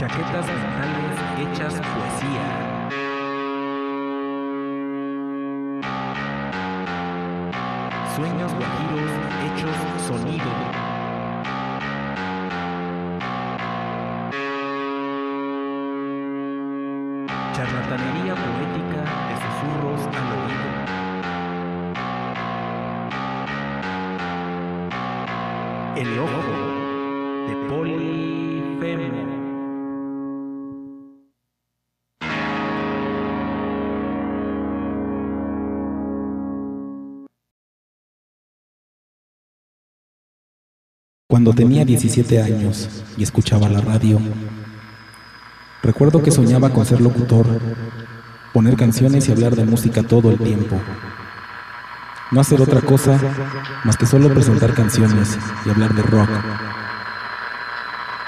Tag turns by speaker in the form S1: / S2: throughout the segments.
S1: Chaquetas mentales hechas poesía. Sueños guajiros hechos sonido. Charlatanería poética de susurros al oído. El ojo de Polifemo.
S2: Cuando tenía 17 años y escuchaba la radio, recuerdo que soñaba con ser locutor, poner canciones y hablar de música todo el tiempo. No hacer otra cosa más que solo presentar canciones y hablar de rock.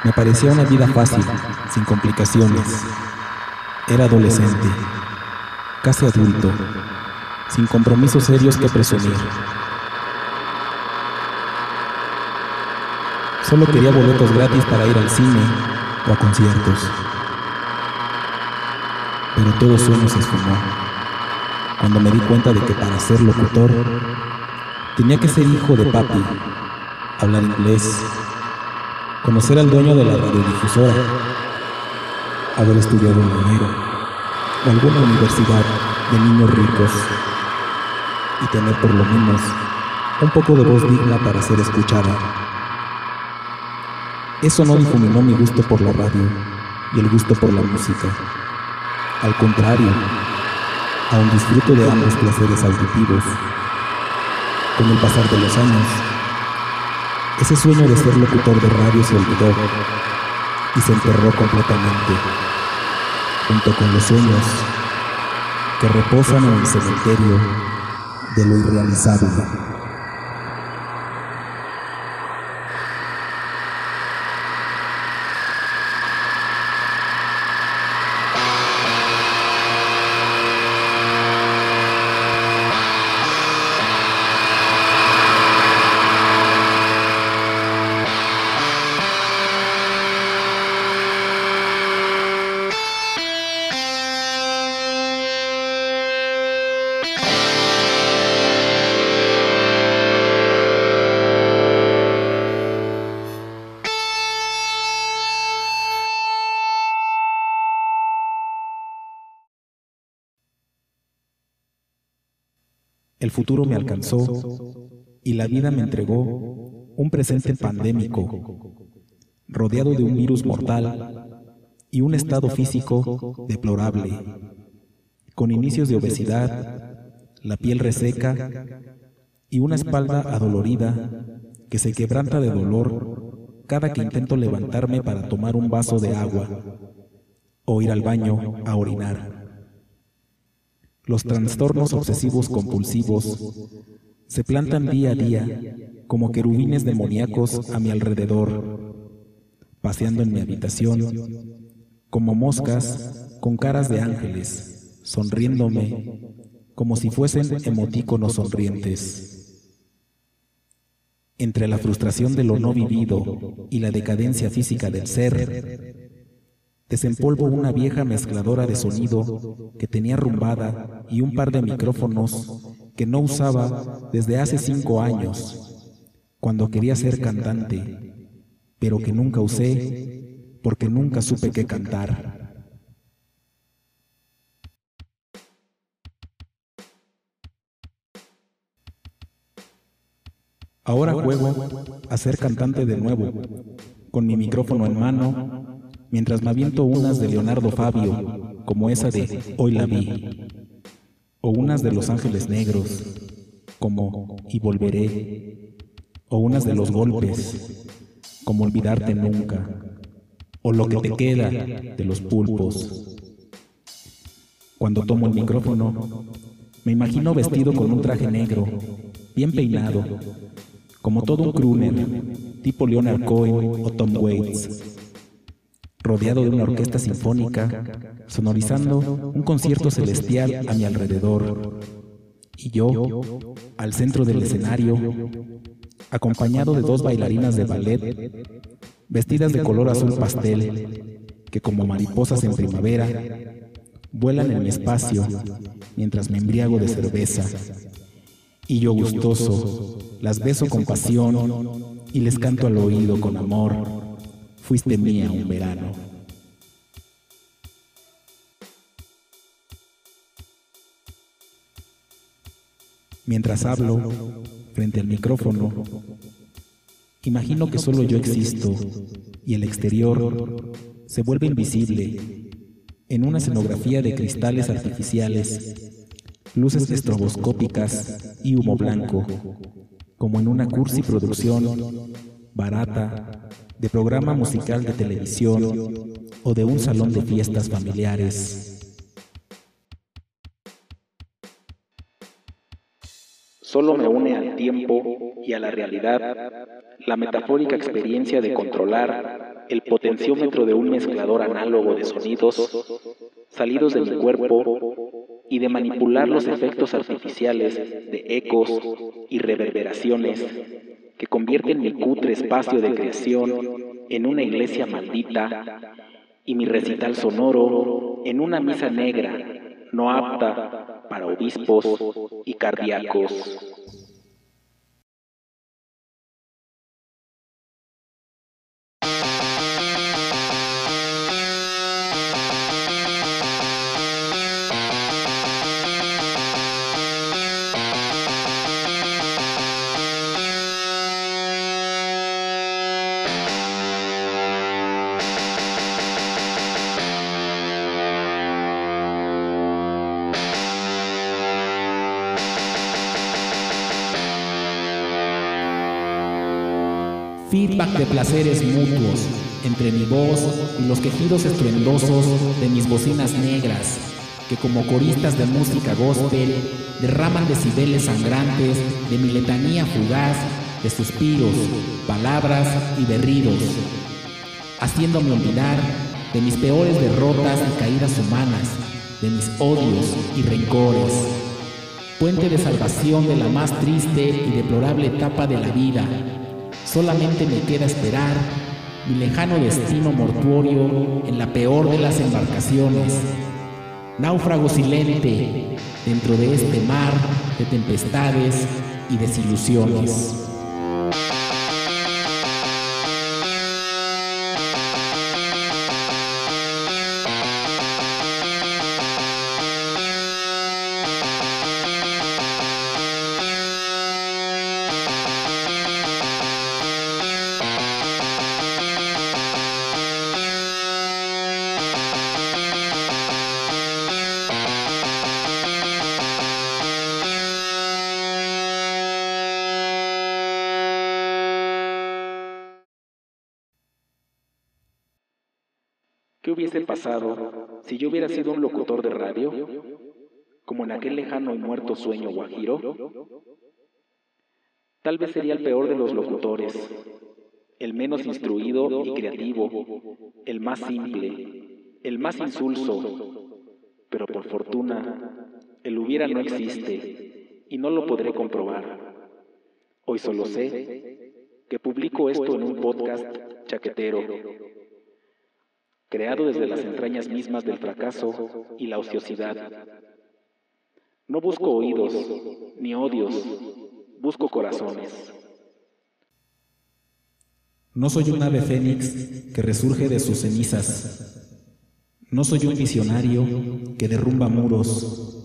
S2: Me parecía una vida fácil, sin complicaciones. Era adolescente, casi adulto, sin compromisos serios que presumir. Solo quería boletos gratis para ir al cine o a conciertos. Pero todo sueño se esfumó. Cuando me di cuenta de que para ser locutor tenía que ser hijo de papi, hablar inglés, conocer al dueño de la radiodifusora, haber estudiado en enero o alguna universidad de niños ricos y tener por lo menos un poco de voz digna para ser escuchada. Eso no difuminó mi gusto por la radio y el gusto por la música. Al contrario, aún disfruto de ambos placeres auditivos. Con el pasar de los años, ese sueño de ser locutor de radio se olvidó y se enterró completamente, junto con los sueños que reposan en el cementerio de lo irrealizable. El futuro me alcanzó y la vida me entregó un presente pandémico, rodeado de un virus mortal y un estado físico deplorable, con inicios de obesidad, la piel reseca y una espalda adolorida que se quebranta de dolor cada que intento levantarme para tomar un vaso de agua o ir al baño a orinar. Los trastornos obsesivos compulsivos se plantan día a día como querubines demoníacos a mi alrededor, paseando en mi habitación, como moscas con caras de ángeles, sonriéndome como si fuesen emotíconos sonrientes. Entre la frustración de lo no vivido y la decadencia física del ser, Desempolvo una vieja mezcladora de sonido que tenía rumbada y un par de micrófonos que no usaba desde hace cinco años, cuando quería ser cantante, pero que nunca usé porque nunca supe qué cantar. Ahora juego a ser cantante de nuevo, con mi micrófono en mano mientras me aviento unas de Leonardo Fabio, como esa de Hoy la vi, o unas de Los Ángeles Negros, como Y volveré, o unas de Los Golpes, como Olvidarte Nunca, o Lo que te queda de Los Pulpos. Cuando tomo el micrófono, me imagino vestido con un traje negro, bien peinado, como todo un crooner, tipo Leonard Cohen o Tom Waits rodeado de una orquesta sinfónica, sonorizando un concierto celestial a mi alrededor. Y yo, al centro del escenario, acompañado de dos bailarinas de ballet, vestidas de color azul pastel, que como mariposas en primavera vuelan en mi espacio mientras me embriago de cerveza. Y yo gustoso las beso con pasión y les canto al oído con amor. Fuiste mía un verano. Mientras hablo frente al micrófono, imagino que solo yo existo y el exterior se vuelve invisible en una escenografía de cristales artificiales, luces estroboscópicas y humo blanco, como en una cursi producción barata de programa musical de televisión o de un salón de fiestas familiares.
S1: Solo me une al tiempo y a la realidad la metafórica experiencia de controlar el potenciómetro de un mezclador análogo de sonidos salidos de mi cuerpo y de manipular los efectos artificiales de ecos y reverberaciones que convierten mi cutre espacio de creación en una iglesia maldita y mi recital sonoro en una misa negra no apta para obispos y cardíacos.
S2: Feedback de placeres mutuos entre mi voz y los quejidos estruendosos de mis bocinas negras, que como coristas de música gospel derraman decibeles sangrantes de mi letanía fugaz de suspiros, palabras y berridos, haciéndome olvidar de mis peores derrotas y caídas humanas, de mis odios y rencores, puente de salvación de la más triste y deplorable etapa de la vida, Solamente me queda esperar mi lejano destino mortuorio en la peor de las embarcaciones. Náufrago silente dentro de este mar de tempestades y desilusiones.
S1: Hubiese pasado si yo hubiera sido un locutor de radio, como en aquel lejano y muerto sueño guajiro? Tal vez sería el peor de los locutores, el menos instruido y creativo, el más simple, el más insulso, pero por fortuna el hubiera no existe y no lo podré comprobar. Hoy solo sé que publico esto en un podcast chaquetero creado desde las entrañas mismas del fracaso y la ociosidad. No busco oídos ni odios, busco corazones.
S2: No soy un ave fénix que resurge de sus cenizas. No soy un visionario que derrumba muros.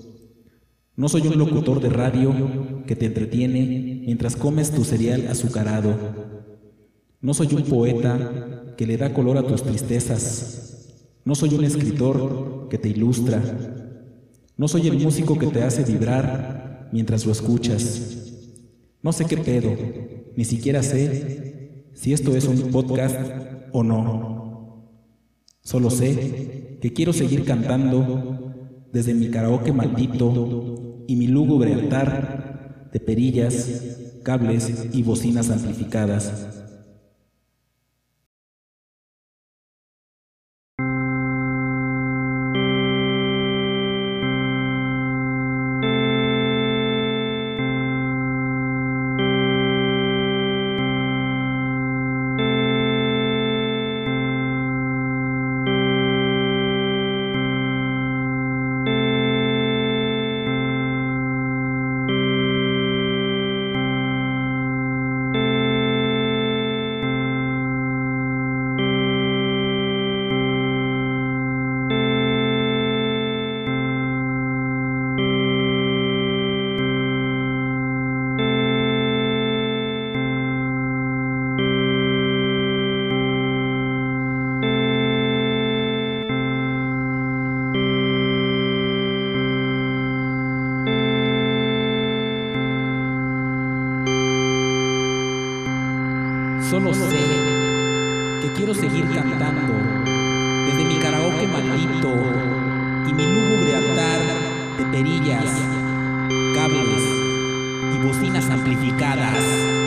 S2: No soy un locutor de radio que te entretiene mientras comes tu cereal azucarado. No soy un poeta que le da color a tus tristezas. No soy un escritor que te ilustra. No soy el músico que te hace vibrar mientras lo escuchas. No sé qué pedo, ni siquiera sé si esto es un podcast o no. Solo sé que quiero seguir cantando desde mi karaoke maldito y mi lúgubre altar de perillas, cables y bocinas amplificadas. Quiero seguir cantando desde mi karaoke maldito y mi lúgubre altar de perillas, cables y bocinas amplificadas.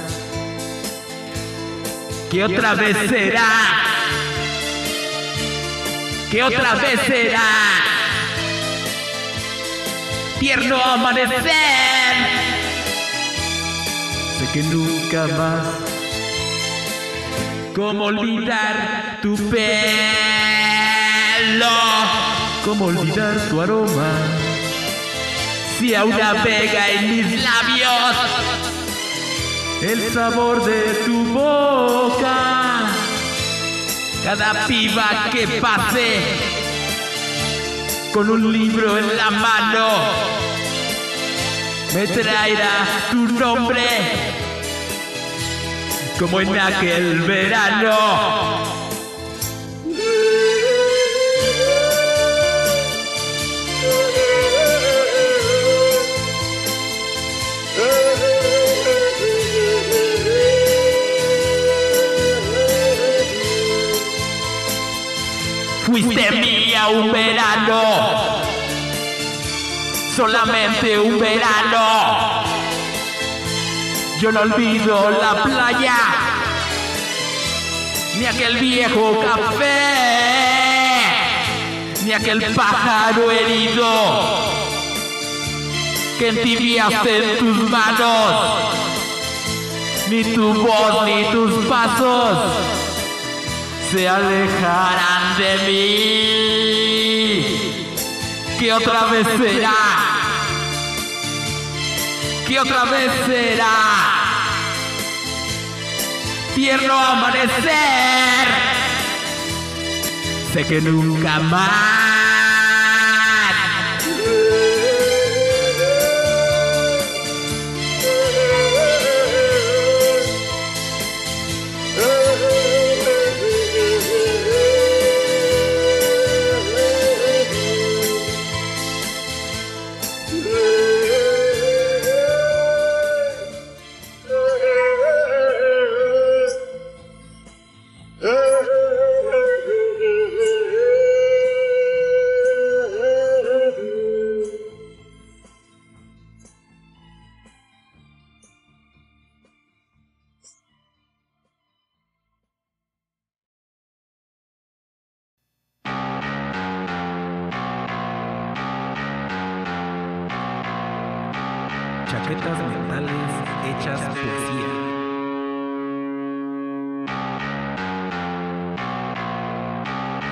S3: Que otra vez será. Que otra vez será. Tierno amanecer. Sé que nunca más. ¿Cómo olvidar tu pelo? ¿Cómo olvidar tu aroma? Si aún navega en mis labios el sabor de tu boca. Cada piba que pase con un libro en la mano me traerá tu nombre como en aquel verano. Fuiste mía un verano, solamente un verano. Yo no olvido la playa, ni aquel viejo café, ni aquel pájaro herido. que entibiaste en tus manos, ni tu voz ni tus pasos se alejarán de mí. Que otra vez será, que otra vez será. Tierno amanecer, sé que nunca más.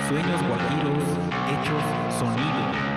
S2: Sueños guajiros hechos sonido.